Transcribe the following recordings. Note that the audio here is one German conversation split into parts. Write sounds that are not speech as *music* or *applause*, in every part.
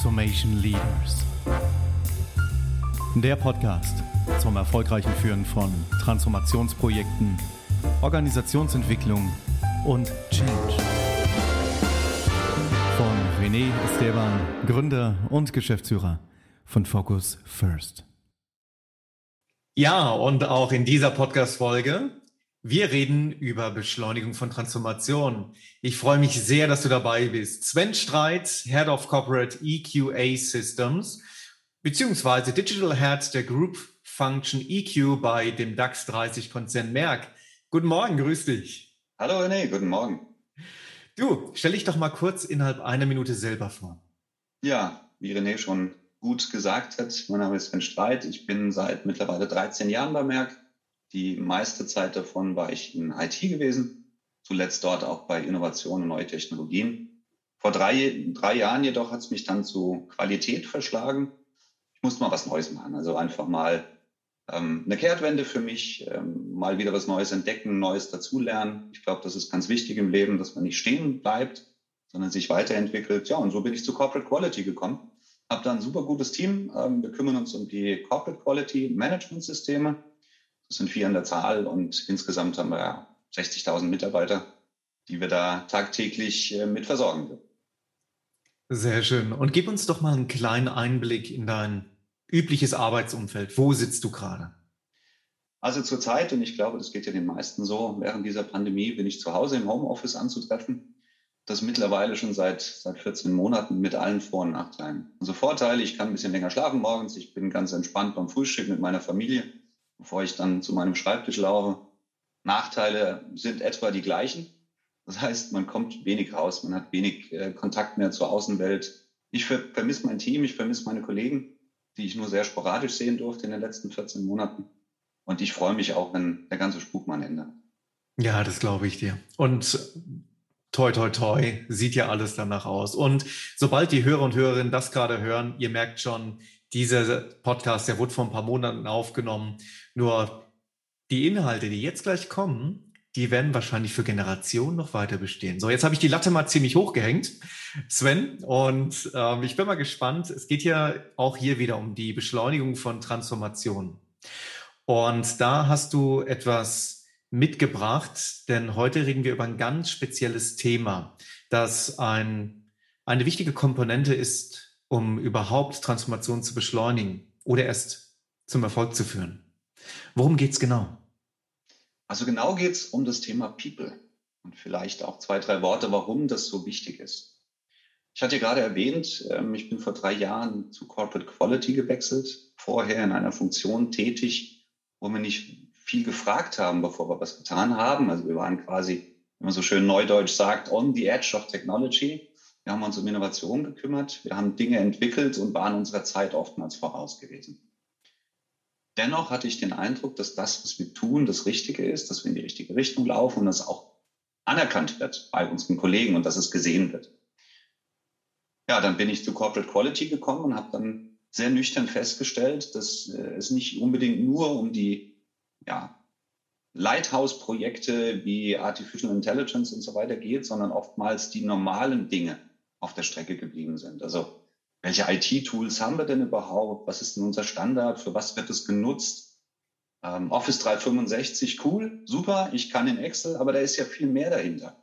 Transformation Leaders. Der Podcast zum erfolgreichen Führen von Transformationsprojekten, Organisationsentwicklung und Change. Von René Esteban, Gründer und Geschäftsführer von Focus First. Ja, und auch in dieser Podcast-Folge wir reden über Beschleunigung von Transformation. Ich freue mich sehr, dass du dabei bist. Sven Streit, Head of Corporate EQA Systems, beziehungsweise Digital Head der Group Function EQ bei dem DAX 30 Konzern Merck. Guten Morgen, grüß dich. Hallo René, guten Morgen. Du, stell dich doch mal kurz innerhalb einer Minute selber vor. Ja, wie René schon gut gesagt hat, mein Name ist Sven Streit. Ich bin seit mittlerweile 13 Jahren bei Merck die meiste Zeit davon war ich in IT gewesen, zuletzt dort auch bei Innovation und neue Technologien. Vor drei, drei Jahren jedoch hat es mich dann zu Qualität verschlagen. Ich musste mal was Neues machen, also einfach mal ähm, eine Kehrtwende für mich, ähm, mal wieder was Neues entdecken, Neues dazulernen. Ich glaube, das ist ganz wichtig im Leben, dass man nicht stehen bleibt, sondern sich weiterentwickelt. Ja, und so bin ich zu Corporate Quality gekommen. Habe da ein super gutes Team. Ähm, wir kümmern uns um die Corporate Quality Management Systeme sind vier an der Zahl und insgesamt haben wir ja 60.000 Mitarbeiter, die wir da tagtäglich äh, mit versorgen. Sehr schön. Und gib uns doch mal einen kleinen Einblick in dein übliches Arbeitsumfeld. Wo sitzt du gerade? Also zurzeit, und ich glaube, das geht ja den meisten so, während dieser Pandemie bin ich zu Hause im Homeoffice anzutreffen. Das mittlerweile schon seit, seit 14 Monaten mit allen Vor- und Nachteilen. Also Vorteile, ich kann ein bisschen länger schlafen morgens, ich bin ganz entspannt beim Frühstück mit meiner Familie bevor ich dann zu meinem Schreibtisch laufe. Nachteile sind etwa die gleichen. Das heißt, man kommt wenig raus, man hat wenig äh, Kontakt mehr zur Außenwelt. Ich ver vermisse mein Team, ich vermisse meine Kollegen, die ich nur sehr sporadisch sehen durfte in den letzten 14 Monaten. Und ich freue mich auch, wenn der ganze Spuk mal ein Ende hat. Ja, das glaube ich dir. Und toi, toi, toi, sieht ja alles danach aus. Und sobald die Hörer und Hörerinnen das gerade hören, ihr merkt schon, dieser Podcast, der wurde vor ein paar Monaten aufgenommen. Nur die Inhalte, die jetzt gleich kommen, die werden wahrscheinlich für Generationen noch weiter bestehen. So, jetzt habe ich die Latte mal ziemlich hochgehängt, Sven, und ähm, ich bin mal gespannt. Es geht ja auch hier wieder um die Beschleunigung von Transformationen. Und da hast du etwas mitgebracht, denn heute reden wir über ein ganz spezielles Thema, das ein, eine wichtige Komponente ist um überhaupt Transformation zu beschleunigen oder erst zum Erfolg zu führen. Worum geht es genau? Also genau geht es um das Thema People und vielleicht auch zwei, drei Worte, warum das so wichtig ist. Ich hatte gerade erwähnt, ähm, ich bin vor drei Jahren zu Corporate Quality gewechselt, vorher in einer Funktion tätig, wo wir nicht viel gefragt haben, bevor wir was getan haben. Also wir waren quasi, wenn man so schön neudeutsch sagt, on the edge of technology. Wir haben uns um Innovation gekümmert. Wir haben Dinge entwickelt und waren unserer Zeit oftmals voraus gewesen. Dennoch hatte ich den Eindruck, dass das, was wir tun, das Richtige ist, dass wir in die richtige Richtung laufen und dass auch anerkannt wird bei unseren Kollegen und dass es gesehen wird. Ja, dann bin ich zu Corporate Quality gekommen und habe dann sehr nüchtern festgestellt, dass äh, es nicht unbedingt nur um die ja, Lighthouse-Projekte wie Artificial Intelligence und so weiter geht, sondern oftmals die normalen Dinge, auf der Strecke geblieben sind. Also welche IT-Tools haben wir denn überhaupt? Was ist denn unser Standard? Für was wird es genutzt? Ähm, Office 365, cool, super, ich kann in Excel, aber da ist ja viel mehr dahinter.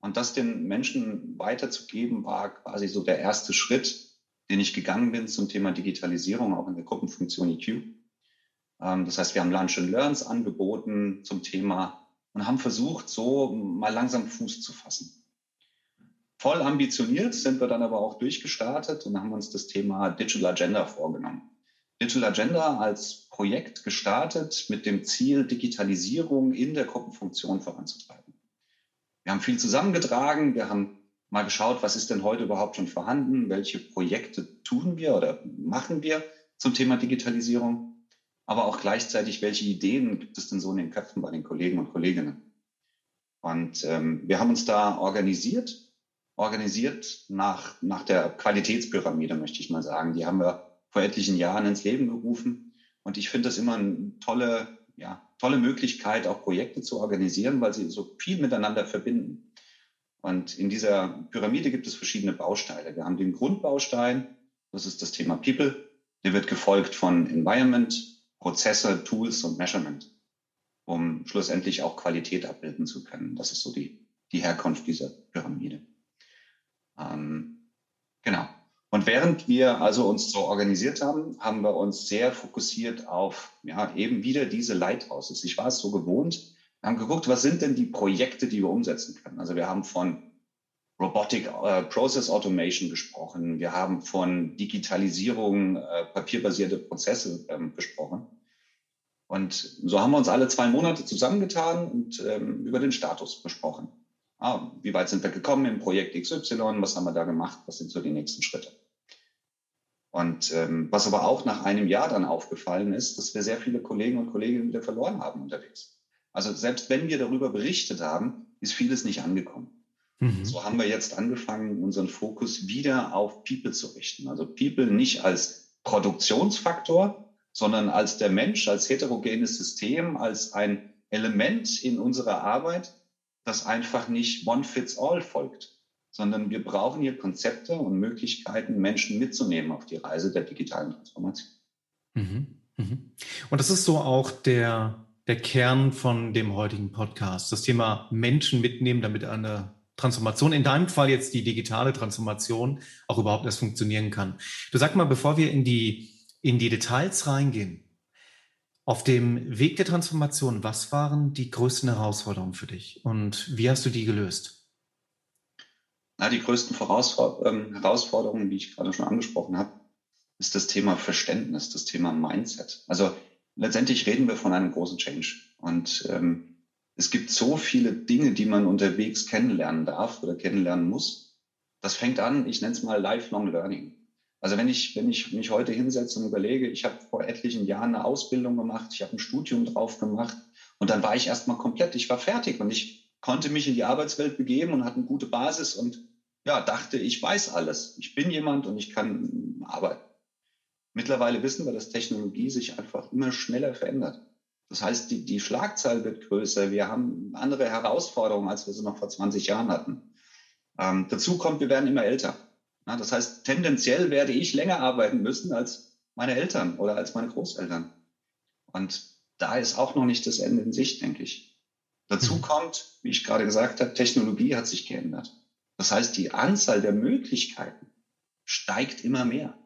Und das den Menschen weiterzugeben, war quasi so der erste Schritt, den ich gegangen bin zum Thema Digitalisierung, auch in der Gruppenfunktion EQ. Ähm, das heißt, wir haben Lunch and Learns angeboten zum Thema und haben versucht, so mal langsam Fuß zu fassen. Voll ambitioniert sind wir dann aber auch durchgestartet und haben uns das Thema Digital Agenda vorgenommen. Digital Agenda als Projekt gestartet mit dem Ziel, Digitalisierung in der Gruppenfunktion voranzutreiben. Wir haben viel zusammengetragen, wir haben mal geschaut, was ist denn heute überhaupt schon vorhanden, welche Projekte tun wir oder machen wir zum Thema Digitalisierung, aber auch gleichzeitig, welche Ideen gibt es denn so in den Köpfen bei den Kollegen und Kolleginnen. Und ähm, wir haben uns da organisiert organisiert nach, nach der Qualitätspyramide, möchte ich mal sagen. Die haben wir vor etlichen Jahren ins Leben gerufen. Und ich finde das immer eine tolle, ja, tolle Möglichkeit, auch Projekte zu organisieren, weil sie so viel miteinander verbinden. Und in dieser Pyramide gibt es verschiedene Bausteine. Wir haben den Grundbaustein, Das ist das Thema People. Der wird gefolgt von Environment, Prozesse, Tools und Measurement, um schlussendlich auch Qualität abbilden zu können. Das ist so die, die Herkunft dieser Pyramide. Ähm, genau. Und während wir also uns so organisiert haben, haben wir uns sehr fokussiert auf ja, eben wieder diese Lighthouses. Ich war es so gewohnt. Wir haben geguckt, was sind denn die Projekte, die wir umsetzen können. Also wir haben von Robotic äh, Process Automation gesprochen. Wir haben von Digitalisierung, äh, papierbasierte Prozesse ähm, gesprochen. Und so haben wir uns alle zwei Monate zusammengetan und ähm, über den Status besprochen. Ah, wie weit sind wir gekommen im Projekt XY? Was haben wir da gemacht? Was sind so die nächsten Schritte? Und ähm, was aber auch nach einem Jahr dann aufgefallen ist, dass wir sehr viele Kollegen und Kolleginnen wieder verloren haben unterwegs. Also selbst wenn wir darüber berichtet haben, ist vieles nicht angekommen. Mhm. So haben wir jetzt angefangen, unseren Fokus wieder auf People zu richten. Also People nicht als Produktionsfaktor, sondern als der Mensch, als heterogenes System, als ein Element in unserer Arbeit, das einfach nicht one fits all folgt, sondern wir brauchen hier Konzepte und Möglichkeiten, Menschen mitzunehmen auf die Reise der digitalen Transformation. Mhm. Mhm. Und das ist so auch der, der Kern von dem heutigen Podcast, das Thema Menschen mitnehmen, damit eine Transformation, in deinem Fall jetzt die digitale Transformation, auch überhaupt erst funktionieren kann. Du sag mal, bevor wir in die, in die Details reingehen, auf dem Weg der Transformation, was waren die größten Herausforderungen für dich und wie hast du die gelöst? Na, die größten ähm, Herausforderungen, wie ich gerade schon angesprochen habe, ist das Thema Verständnis, das Thema Mindset. Also letztendlich reden wir von einem großen Change. Und ähm, es gibt so viele Dinge, die man unterwegs kennenlernen darf oder kennenlernen muss. Das fängt an, ich nenne es mal Lifelong Learning. Also wenn ich, wenn ich mich heute hinsetze und überlege, ich habe vor etlichen Jahren eine Ausbildung gemacht, ich habe ein Studium drauf gemacht und dann war ich erstmal komplett, ich war fertig und ich konnte mich in die Arbeitswelt begeben und hatte eine gute Basis und ja, dachte, ich weiß alles. Ich bin jemand und ich kann arbeiten. Mittlerweile wissen wir, dass Technologie sich einfach immer schneller verändert. Das heißt, die, die Schlagzahl wird größer. Wir haben andere Herausforderungen, als wir sie noch vor 20 Jahren hatten. Ähm, dazu kommt, wir werden immer älter. Ja, das heißt, tendenziell werde ich länger arbeiten müssen als meine Eltern oder als meine Großeltern. Und da ist auch noch nicht das Ende in Sicht, denke ich. Dazu mhm. kommt, wie ich gerade gesagt habe, Technologie hat sich geändert. Das heißt, die Anzahl der Möglichkeiten steigt immer mehr.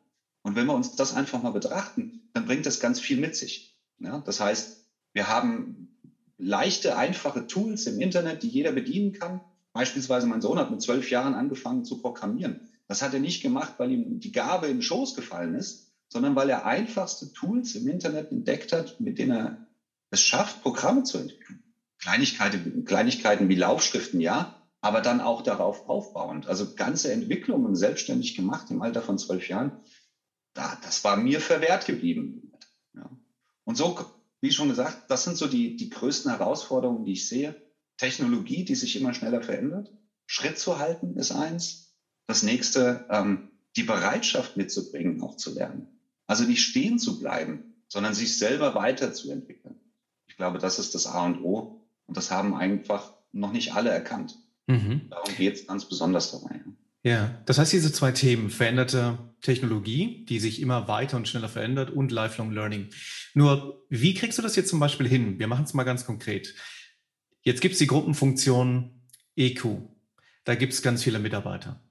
Und wenn wir uns das einfach mal betrachten, dann bringt das ganz viel mit sich. Ja, das heißt, wir haben leichte, einfache Tools im Internet, die jeder bedienen kann. Beispielsweise mein Sohn hat mit zwölf Jahren angefangen zu programmieren. Das hat er nicht gemacht, weil ihm die Gabe in den Schoß gefallen ist, sondern weil er einfachste Tools im Internet entdeckt hat, mit denen er es schafft, Programme zu entwickeln. Kleinigkeiten, Kleinigkeiten wie Laufschriften, ja, aber dann auch darauf aufbauend. Also ganze Entwicklungen selbstständig gemacht im Alter von zwölf Jahren, da, das war mir verwehrt geblieben. Ja. Und so, wie schon gesagt, das sind so die, die größten Herausforderungen, die ich sehe. Technologie, die sich immer schneller verändert. Schritt zu halten ist eins. Das nächste, ähm, die Bereitschaft mitzubringen, auch zu lernen. Also nicht stehen zu bleiben, sondern sich selber weiterzuentwickeln. Ich glaube, das ist das A und O. Und das haben einfach noch nicht alle erkannt. Mhm. Darum geht es ganz besonders dabei. Ja, das heißt, diese zwei Themen, veränderte Technologie, die sich immer weiter und schneller verändert und Lifelong Learning. Nur, wie kriegst du das jetzt zum Beispiel hin? Wir machen es mal ganz konkret. Jetzt gibt es die Gruppenfunktion EQ. Da gibt es ganz viele Mitarbeiter.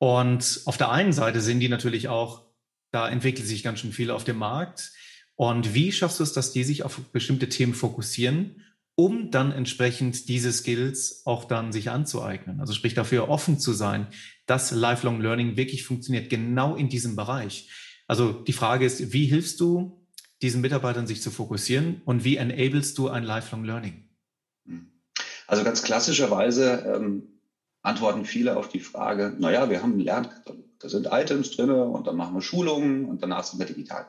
Und auf der einen Seite sind die natürlich auch, da entwickelt sich ganz schön viel auf dem Markt. Und wie schaffst du es, dass die sich auf bestimmte Themen fokussieren um dann entsprechend diese Skills auch dann sich anzueignen. Also sprich dafür offen zu sein, dass Lifelong Learning wirklich funktioniert, genau in diesem Bereich. Also die Frage ist, wie hilfst du diesen Mitarbeitern, sich zu fokussieren und wie enablest du ein Lifelong Learning? Also ganz klassischerweise ähm, antworten viele auf die Frage, naja, wir haben einen Lernkatalog, da sind Items drin und dann machen wir Schulungen und danach sind wir digital.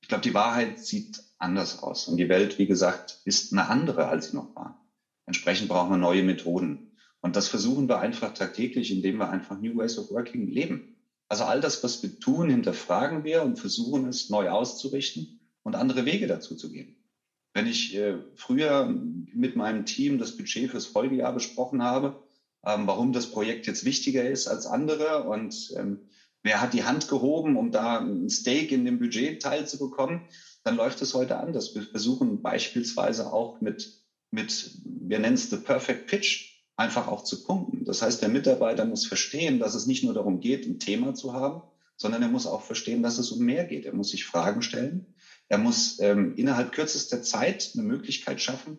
Ich glaube, die Wahrheit sieht anders aus. Und die Welt, wie gesagt, ist eine andere, als sie noch war. Entsprechend brauchen wir neue Methoden. Und das versuchen wir einfach tagtäglich, indem wir einfach New Ways of Working leben. Also all das, was wir tun, hinterfragen wir und versuchen es neu auszurichten und andere Wege dazu zu gehen. Wenn ich äh, früher mit meinem Team das Budget fürs Folgejahr besprochen habe, ähm, warum das Projekt jetzt wichtiger ist als andere und ähm, Wer hat die Hand gehoben, um da ein Stake in dem Budget teilzubekommen? Dann läuft es heute anders. Wir versuchen beispielsweise auch mit, mit wir nennen es the perfect pitch, einfach auch zu punkten. Das heißt, der Mitarbeiter muss verstehen, dass es nicht nur darum geht, ein Thema zu haben, sondern er muss auch verstehen, dass es um mehr geht. Er muss sich Fragen stellen. Er muss ähm, innerhalb kürzester Zeit eine Möglichkeit schaffen,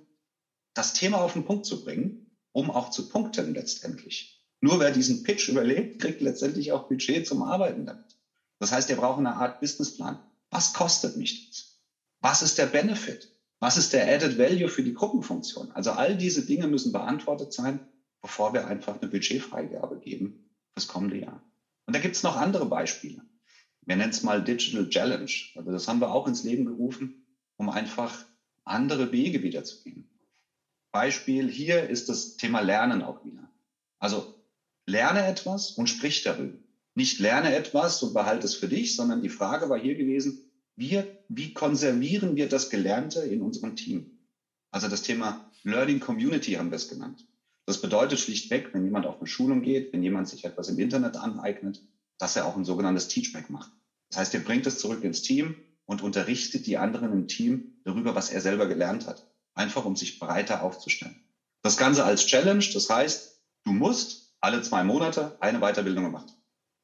das Thema auf den Punkt zu bringen, um auch zu punkten letztendlich. Nur wer diesen Pitch überlebt, kriegt letztendlich auch Budget zum Arbeiten damit. Das heißt, er braucht eine Art Businessplan. Was kostet mich das? Was ist der Benefit? Was ist der Added Value für die Gruppenfunktion? Also all diese Dinge müssen beantwortet sein, bevor wir einfach eine Budgetfreigabe geben fürs kommende Jahr. Und da gibt es noch andere Beispiele. Wir nennen es mal Digital Challenge. Also das haben wir auch ins Leben gerufen, um einfach andere Wege wiederzugehen. Beispiel hier ist das Thema Lernen auch wieder. Also lerne etwas und sprich darüber. Nicht lerne etwas und behalte es für dich, sondern die Frage war hier gewesen, wir, wie konservieren wir das Gelernte in unserem Team? Also das Thema Learning Community haben wir es genannt. Das bedeutet schlichtweg, wenn jemand auf eine Schulung geht, wenn jemand sich etwas im Internet aneignet, dass er auch ein sogenanntes Teachback macht. Das heißt, er bringt es zurück ins Team und unterrichtet die anderen im Team darüber, was er selber gelernt hat. Einfach, um sich breiter aufzustellen. Das Ganze als Challenge, das heißt, du musst alle zwei Monate eine Weiterbildung gemacht.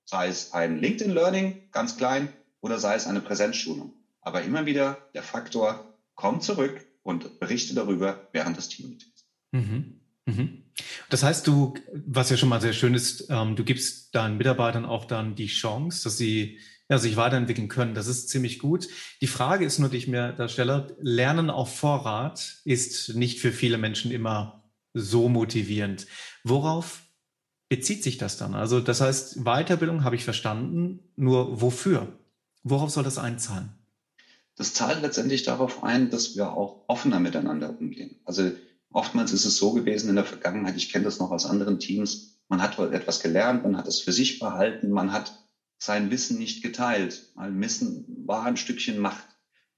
Sei es ein LinkedIn Learning, ganz klein, oder sei es eine Präsenzschulung. Aber immer wieder der Faktor, komm zurück und berichte darüber während des Teammeetings. Mhm. Mhm. Das heißt, du, was ja schon mal sehr schön ist, ähm, du gibst deinen Mitarbeitern auch dann die Chance, dass sie ja, sich weiterentwickeln können. Das ist ziemlich gut. Die Frage ist nur, die ich mir da stelle, Lernen auf Vorrat ist nicht für viele Menschen immer so motivierend. Worauf bezieht sich das dann? Also das heißt, Weiterbildung habe ich verstanden, nur wofür? Worauf soll das einzahlen? Das zahlt letztendlich darauf ein, dass wir auch offener miteinander umgehen. Also oftmals ist es so gewesen in der Vergangenheit, ich kenne das noch aus anderen Teams, man hat etwas gelernt, man hat es für sich behalten, man hat sein Wissen nicht geteilt. Weil Wissen war ein Stückchen Macht.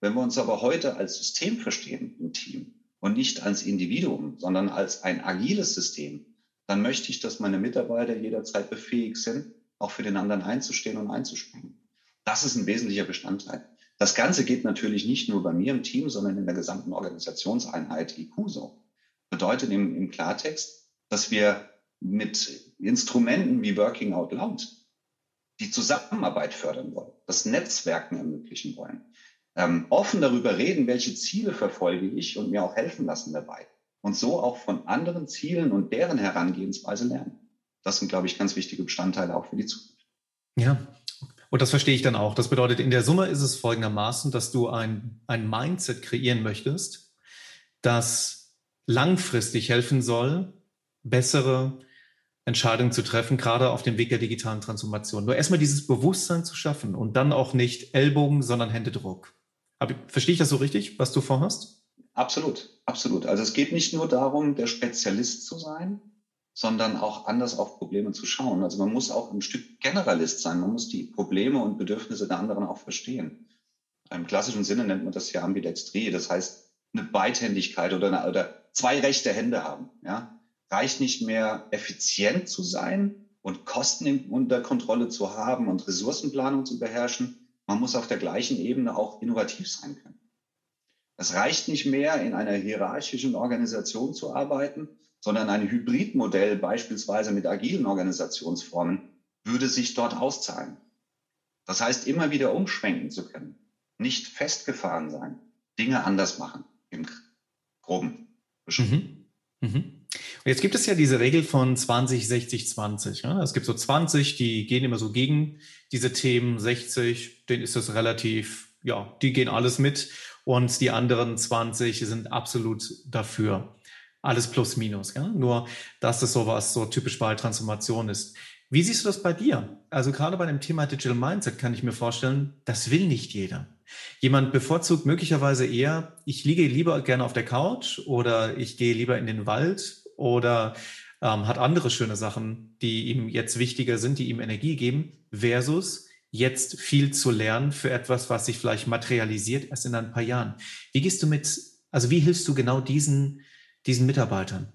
Wenn wir uns aber heute als System verstehen im Team und nicht als Individuum, sondern als ein agiles System, dann möchte ich, dass meine Mitarbeiter jederzeit befähigt sind, auch für den anderen einzustehen und einzuspringen. Das ist ein wesentlicher Bestandteil. Das Ganze geht natürlich nicht nur bei mir im Team, sondern in der gesamten Organisationseinheit IQ so. Bedeutet im, im Klartext, dass wir mit Instrumenten wie Working Out Loud die Zusammenarbeit fördern wollen, das Netzwerken ermöglichen wollen, ähm, offen darüber reden, welche Ziele verfolge ich und mir auch helfen lassen dabei und so auch von anderen Zielen und deren Herangehensweise lernen. Das sind, glaube ich, ganz wichtige Bestandteile auch für die Zukunft. Ja, und das verstehe ich dann auch. Das bedeutet, in der Summe ist es folgendermaßen, dass du ein, ein Mindset kreieren möchtest, das langfristig helfen soll, bessere Entscheidungen zu treffen, gerade auf dem Weg der digitalen Transformation. Nur erstmal dieses Bewusstsein zu schaffen und dann auch nicht Ellbogen, sondern Händedruck. Aber verstehe ich das so richtig, was du vorhast? Absolut, absolut. Also es geht nicht nur darum, der Spezialist zu sein, sondern auch anders auf Probleme zu schauen. Also man muss auch ein Stück Generalist sein. Man muss die Probleme und Bedürfnisse der anderen auch verstehen. Im klassischen Sinne nennt man das ja Ambidextrie. Das heißt, eine Beidhändigkeit oder, eine, oder zwei rechte Hände haben. Ja? Reicht nicht mehr effizient zu sein und Kosten unter Kontrolle zu haben und Ressourcenplanung zu beherrschen. Man muss auf der gleichen Ebene auch innovativ sein können. Es reicht nicht mehr, in einer hierarchischen Organisation zu arbeiten, sondern ein Hybridmodell beispielsweise mit agilen Organisationsformen würde sich dort auszahlen. Das heißt, immer wieder umschwenken zu können, nicht festgefahren sein, Dinge anders machen im Groben. Mhm. Mhm. Und jetzt gibt es ja diese Regel von 20, 60, 20. Ja? Es gibt so 20, die gehen immer so gegen diese Themen, 60, denen ist das relativ, ja, die gehen alles mit und die anderen 20 sind absolut dafür alles plus minus. Ja? Nur, dass das sowas so typisch bei Transformation ist. Wie siehst du das bei dir? Also gerade bei dem Thema Digital Mindset kann ich mir vorstellen, das will nicht jeder. Jemand bevorzugt möglicherweise eher, ich liege lieber gerne auf der Couch oder ich gehe lieber in den Wald oder ähm, hat andere schöne Sachen, die ihm jetzt wichtiger sind, die ihm Energie geben, versus jetzt viel zu lernen für etwas, was sich vielleicht materialisiert erst in ein paar Jahren. Wie gehst du mit, also wie hilfst du genau diesen diesen Mitarbeitern?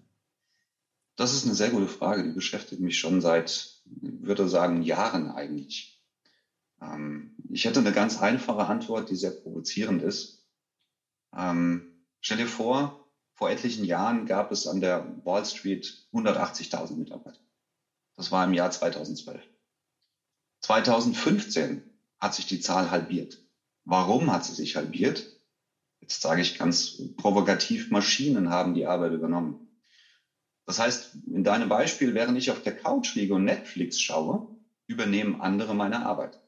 Das ist eine sehr gute Frage. Die beschäftigt mich schon seit, würde sagen, Jahren eigentlich. Ähm, ich hätte eine ganz einfache Antwort, die sehr provozierend ist. Ähm, stell dir vor, vor etlichen Jahren gab es an der Wall Street 180.000 Mitarbeiter. Das war im Jahr 2012. 2015 hat sich die Zahl halbiert. Warum hat sie sich halbiert? Jetzt sage ich ganz provokativ, Maschinen haben die Arbeit übernommen. Das heißt, in deinem Beispiel, während ich auf der Couch liege und Netflix schaue, übernehmen andere meine Arbeit.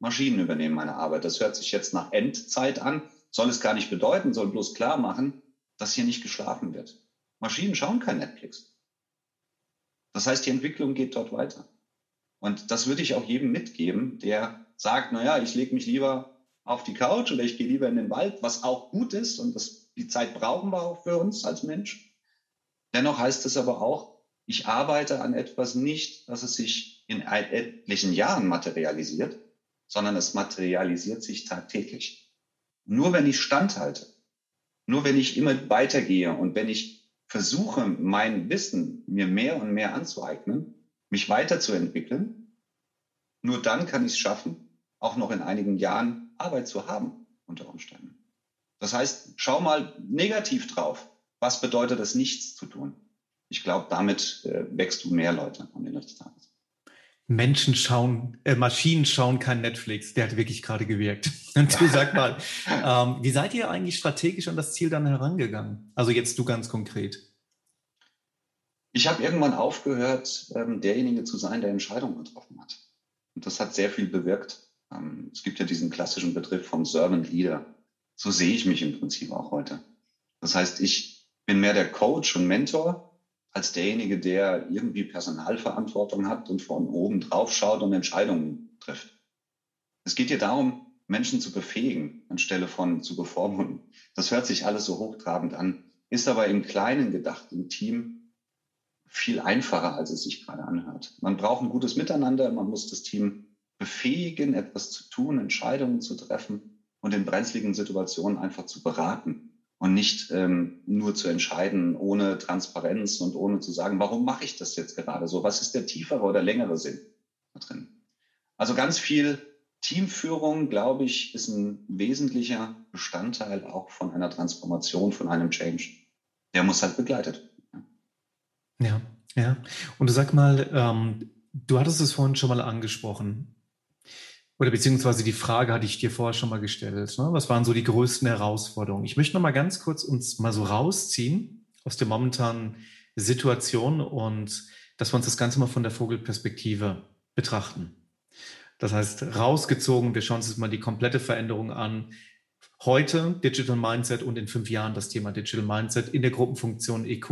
Maschinen übernehmen meine Arbeit. Das hört sich jetzt nach Endzeit an, soll es gar nicht bedeuten, soll bloß klar machen, dass hier nicht geschlafen wird. Maschinen schauen kein Netflix. Das heißt, die Entwicklung geht dort weiter. Und das würde ich auch jedem mitgeben, der sagt, naja, ich lege mich lieber auf die Couch oder ich gehe lieber in den Wald, was auch gut ist und das, die Zeit brauchen wir auch für uns als Mensch. Dennoch heißt es aber auch, ich arbeite an etwas nicht, dass es sich in etlichen Jahren materialisiert, sondern es materialisiert sich tagtäglich. Nur wenn ich standhalte, nur wenn ich immer weitergehe und wenn ich versuche, mein Wissen mir mehr und mehr anzueignen, mich weiterzuentwickeln, nur dann kann ich es schaffen, auch noch in einigen Jahren Arbeit zu haben unter Umständen. Das heißt, schau mal negativ drauf. Was bedeutet es, nichts zu tun? Ich glaube, damit äh, wächst du mehr Leute am Ende des Tages. Menschen schauen, äh, Maschinen schauen kein Netflix. Der hat wirklich gerade gewirkt. *laughs* Und du sag mal, ähm, wie seid ihr eigentlich strategisch an das Ziel dann herangegangen? Also jetzt du ganz konkret. Ich habe irgendwann aufgehört, ähm, derjenige zu sein, der Entscheidungen getroffen hat. Und das hat sehr viel bewirkt. Ähm, es gibt ja diesen klassischen Begriff vom Servant Leader. So sehe ich mich im Prinzip auch heute. Das heißt, ich bin mehr der Coach und Mentor als derjenige, der irgendwie Personalverantwortung hat und von oben drauf schaut und Entscheidungen trifft. Es geht hier darum, Menschen zu befähigen, anstelle von zu bevormunden. Das hört sich alles so hochtrabend an, ist aber im Kleinen gedacht, im Team viel einfacher, als es sich gerade anhört. Man braucht ein gutes Miteinander, man muss das Team befähigen, etwas zu tun, Entscheidungen zu treffen und in brenzligen Situationen einfach zu beraten und nicht ähm, nur zu entscheiden ohne Transparenz und ohne zu sagen, warum mache ich das jetzt gerade so? Was ist der tiefere oder längere Sinn da drin? Also ganz viel Teamführung, glaube ich, ist ein wesentlicher Bestandteil auch von einer Transformation, von einem Change. Der muss halt begleitet. Ja, ja. Und sag mal, ähm, du hattest es vorhin schon mal angesprochen. Oder beziehungsweise die Frage hatte ich dir vorher schon mal gestellt. Ne? Was waren so die größten Herausforderungen? Ich möchte noch mal ganz kurz uns mal so rausziehen aus der momentanen Situation und dass wir uns das Ganze mal von der Vogelperspektive betrachten. Das heißt, rausgezogen, wir schauen uns jetzt mal die komplette Veränderung an. Heute Digital Mindset und in fünf Jahren das Thema Digital Mindset in der Gruppenfunktion EQ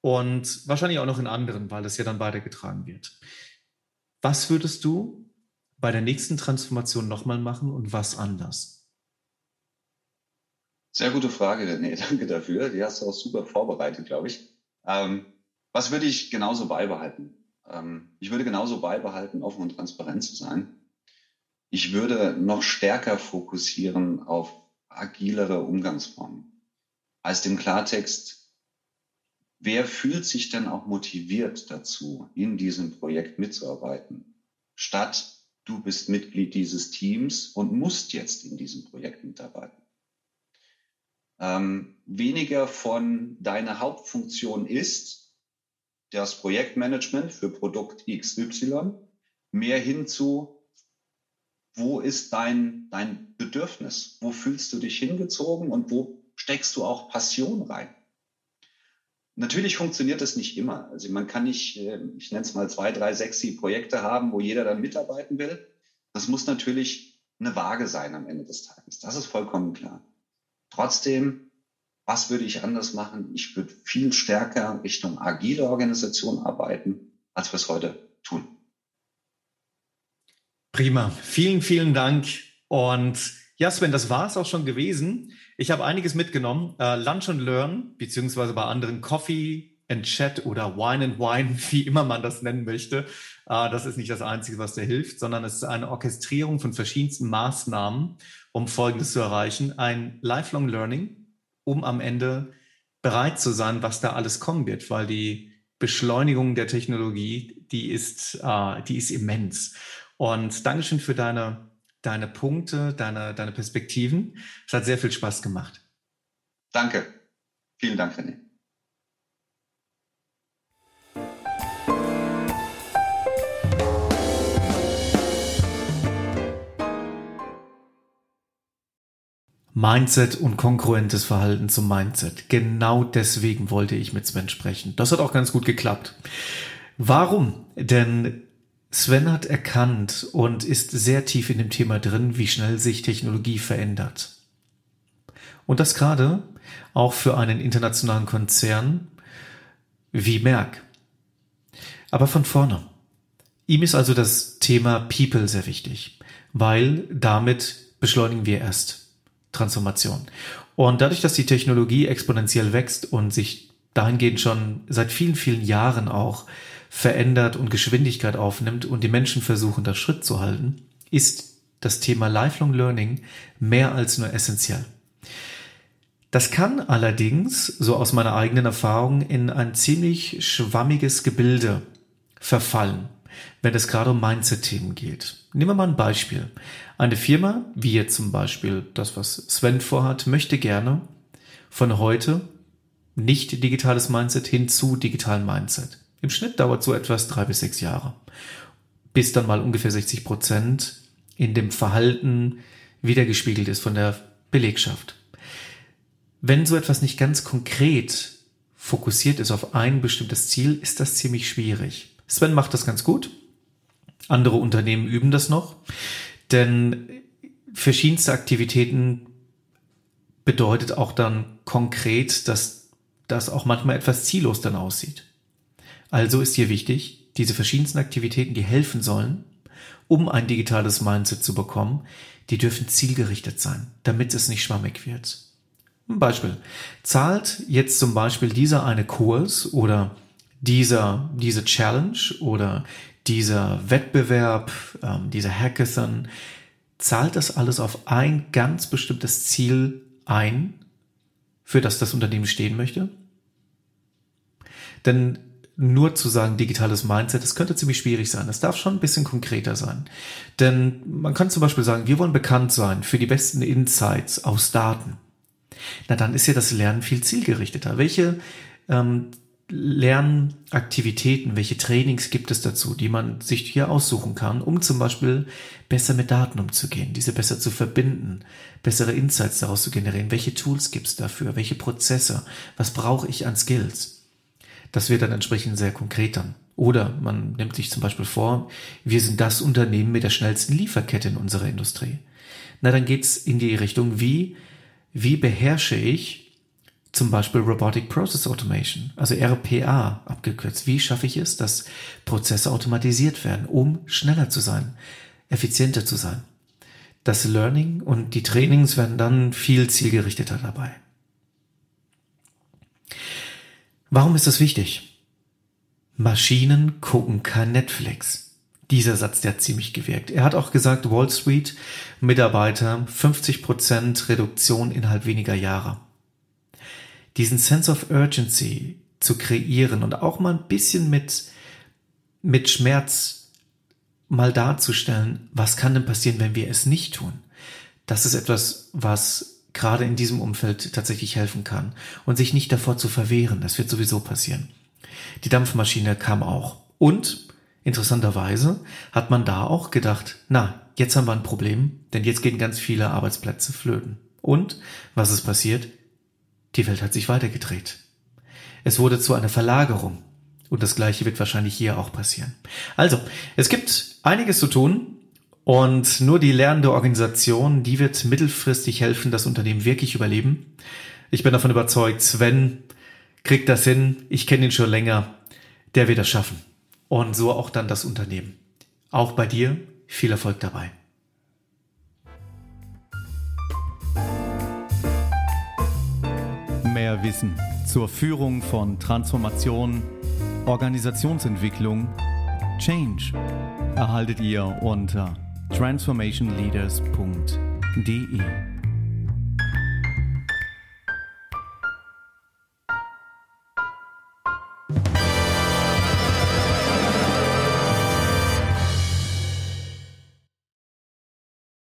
und wahrscheinlich auch noch in anderen, weil das ja dann weitergetragen wird. Was würdest du bei der nächsten Transformation nochmal machen und was anders? Sehr gute Frage, nee, *laughs* danke dafür. Die hast du auch super vorbereitet, glaube ich. Ähm, was würde ich genauso beibehalten? Ähm, ich würde genauso beibehalten, offen und transparent zu sein. Ich würde noch stärker fokussieren auf agilere Umgangsformen. Als dem Klartext, wer fühlt sich denn auch motiviert dazu, in diesem Projekt mitzuarbeiten, statt du bist Mitglied dieses Teams und musst jetzt in diesem Projekt mitarbeiten. Ähm, weniger von deiner Hauptfunktion ist das Projektmanagement für Produkt XY, mehr hin zu, wo ist dein, dein Bedürfnis? Wo fühlst du dich hingezogen und wo steckst du auch Passion rein? Natürlich funktioniert das nicht immer. Also man kann nicht, äh, ich nenne es mal zwei, drei sexy Projekte haben, wo jeder dann mitarbeiten will. Das muss natürlich eine Waage sein am Ende des Tages. Das ist vollkommen klar. Trotzdem, was würde ich anders machen? Ich würde viel stärker Richtung agile Organisation arbeiten, als wir es heute tun. Prima. Vielen, vielen Dank. Und ja, Sven, das war es auch schon gewesen. Ich habe einiges mitgenommen. Uh, Lunch and Learn, beziehungsweise bei anderen Coffee and Chat oder Wine and Wine, *laughs* wie immer man das nennen möchte. Uh, das ist nicht das Einzige, was dir hilft, sondern es ist eine Orchestrierung von verschiedensten Maßnahmen, um Folgendes zu erreichen. Ein Lifelong Learning, um am Ende bereit zu sein, was da alles kommen wird, weil die Beschleunigung der Technologie, die ist, uh, die ist immens. Und Dankeschön für deine, deine Punkte, deine, deine Perspektiven. Es hat sehr viel Spaß gemacht. Danke. Vielen Dank, René. Mindset und konkurrentes Verhalten zum Mindset. Genau deswegen wollte ich mit Sven sprechen. Das hat auch ganz gut geklappt. Warum? Denn Sven hat erkannt und ist sehr tief in dem Thema drin, wie schnell sich Technologie verändert. Und das gerade auch für einen internationalen Konzern wie Merck. Aber von vorne. Ihm ist also das Thema People sehr wichtig, weil damit beschleunigen wir erst Transformation. Und dadurch, dass die Technologie exponentiell wächst und sich dahingehend schon seit vielen, vielen Jahren auch verändert und Geschwindigkeit aufnimmt und die Menschen versuchen, das Schritt zu halten, ist das Thema Lifelong Learning mehr als nur essentiell. Das kann allerdings, so aus meiner eigenen Erfahrung, in ein ziemlich schwammiges Gebilde verfallen wenn es gerade um Mindset-Themen geht. Nehmen wir mal ein Beispiel. Eine Firma, wie jetzt zum Beispiel das, was Sven vorhat, möchte gerne von heute nicht digitales Mindset hin zu digitalen Mindset. Im Schnitt dauert so etwas drei bis sechs Jahre, bis dann mal ungefähr 60 Prozent in dem Verhalten wiedergespiegelt ist von der Belegschaft. Wenn so etwas nicht ganz konkret fokussiert ist auf ein bestimmtes Ziel, ist das ziemlich schwierig. Sven macht das ganz gut. Andere Unternehmen üben das noch. Denn verschiedenste Aktivitäten bedeutet auch dann konkret, dass das auch manchmal etwas ziellos dann aussieht. Also ist hier wichtig, diese verschiedensten Aktivitäten, die helfen sollen, um ein digitales Mindset zu bekommen, die dürfen zielgerichtet sein, damit es nicht schwammig wird. Ein Beispiel. Zahlt jetzt zum Beispiel dieser eine Kurs oder dieser, diese Challenge oder dieser Wettbewerb, ähm, dieser Hackathon, zahlt das alles auf ein ganz bestimmtes Ziel ein, für das das Unternehmen stehen möchte? Denn nur zu sagen digitales Mindset, das könnte ziemlich schwierig sein. Es darf schon ein bisschen konkreter sein. Denn man kann zum Beispiel sagen, wir wollen bekannt sein für die besten Insights aus Daten. Na, dann ist ja das Lernen viel zielgerichteter. Welche ähm, Lernaktivitäten, welche Trainings gibt es dazu, die man sich hier aussuchen kann, um zum Beispiel besser mit Daten umzugehen, diese besser zu verbinden, bessere Insights daraus zu generieren. Welche Tools gibt es dafür? Welche Prozesse? Was brauche ich an Skills? Das wird dann entsprechend sehr konkret dann. Oder man nimmt sich zum Beispiel vor, wir sind das Unternehmen mit der schnellsten Lieferkette in unserer Industrie. Na, dann geht's in die Richtung, wie, wie beherrsche ich zum Beispiel Robotic Process Automation, also RPA abgekürzt. Wie schaffe ich es, dass Prozesse automatisiert werden, um schneller zu sein, effizienter zu sein? Das Learning und die Trainings werden dann viel zielgerichteter dabei. Warum ist das wichtig? Maschinen gucken kein Netflix. Dieser Satz, der hat ziemlich gewirkt. Er hat auch gesagt, Wall Street Mitarbeiter 50% Reduktion innerhalb weniger Jahre diesen Sense of Urgency zu kreieren und auch mal ein bisschen mit, mit Schmerz mal darzustellen, was kann denn passieren, wenn wir es nicht tun? Das ist etwas, was gerade in diesem Umfeld tatsächlich helfen kann und sich nicht davor zu verwehren. Das wird sowieso passieren. Die Dampfmaschine kam auch. Und interessanterweise hat man da auch gedacht, na, jetzt haben wir ein Problem, denn jetzt gehen ganz viele Arbeitsplätze flöten. Und was ist passiert? Die Welt hat sich weitergedreht. Es wurde zu einer Verlagerung. Und das Gleiche wird wahrscheinlich hier auch passieren. Also, es gibt einiges zu tun. Und nur die lernende Organisation, die wird mittelfristig helfen, das Unternehmen wirklich überleben. Ich bin davon überzeugt, Sven kriegt das hin. Ich kenne ihn schon länger. Der wird das schaffen. Und so auch dann das Unternehmen. Auch bei dir viel Erfolg dabei. mehr Wissen zur Führung von Transformation, Organisationsentwicklung, Change erhaltet ihr unter transformationleaders.de.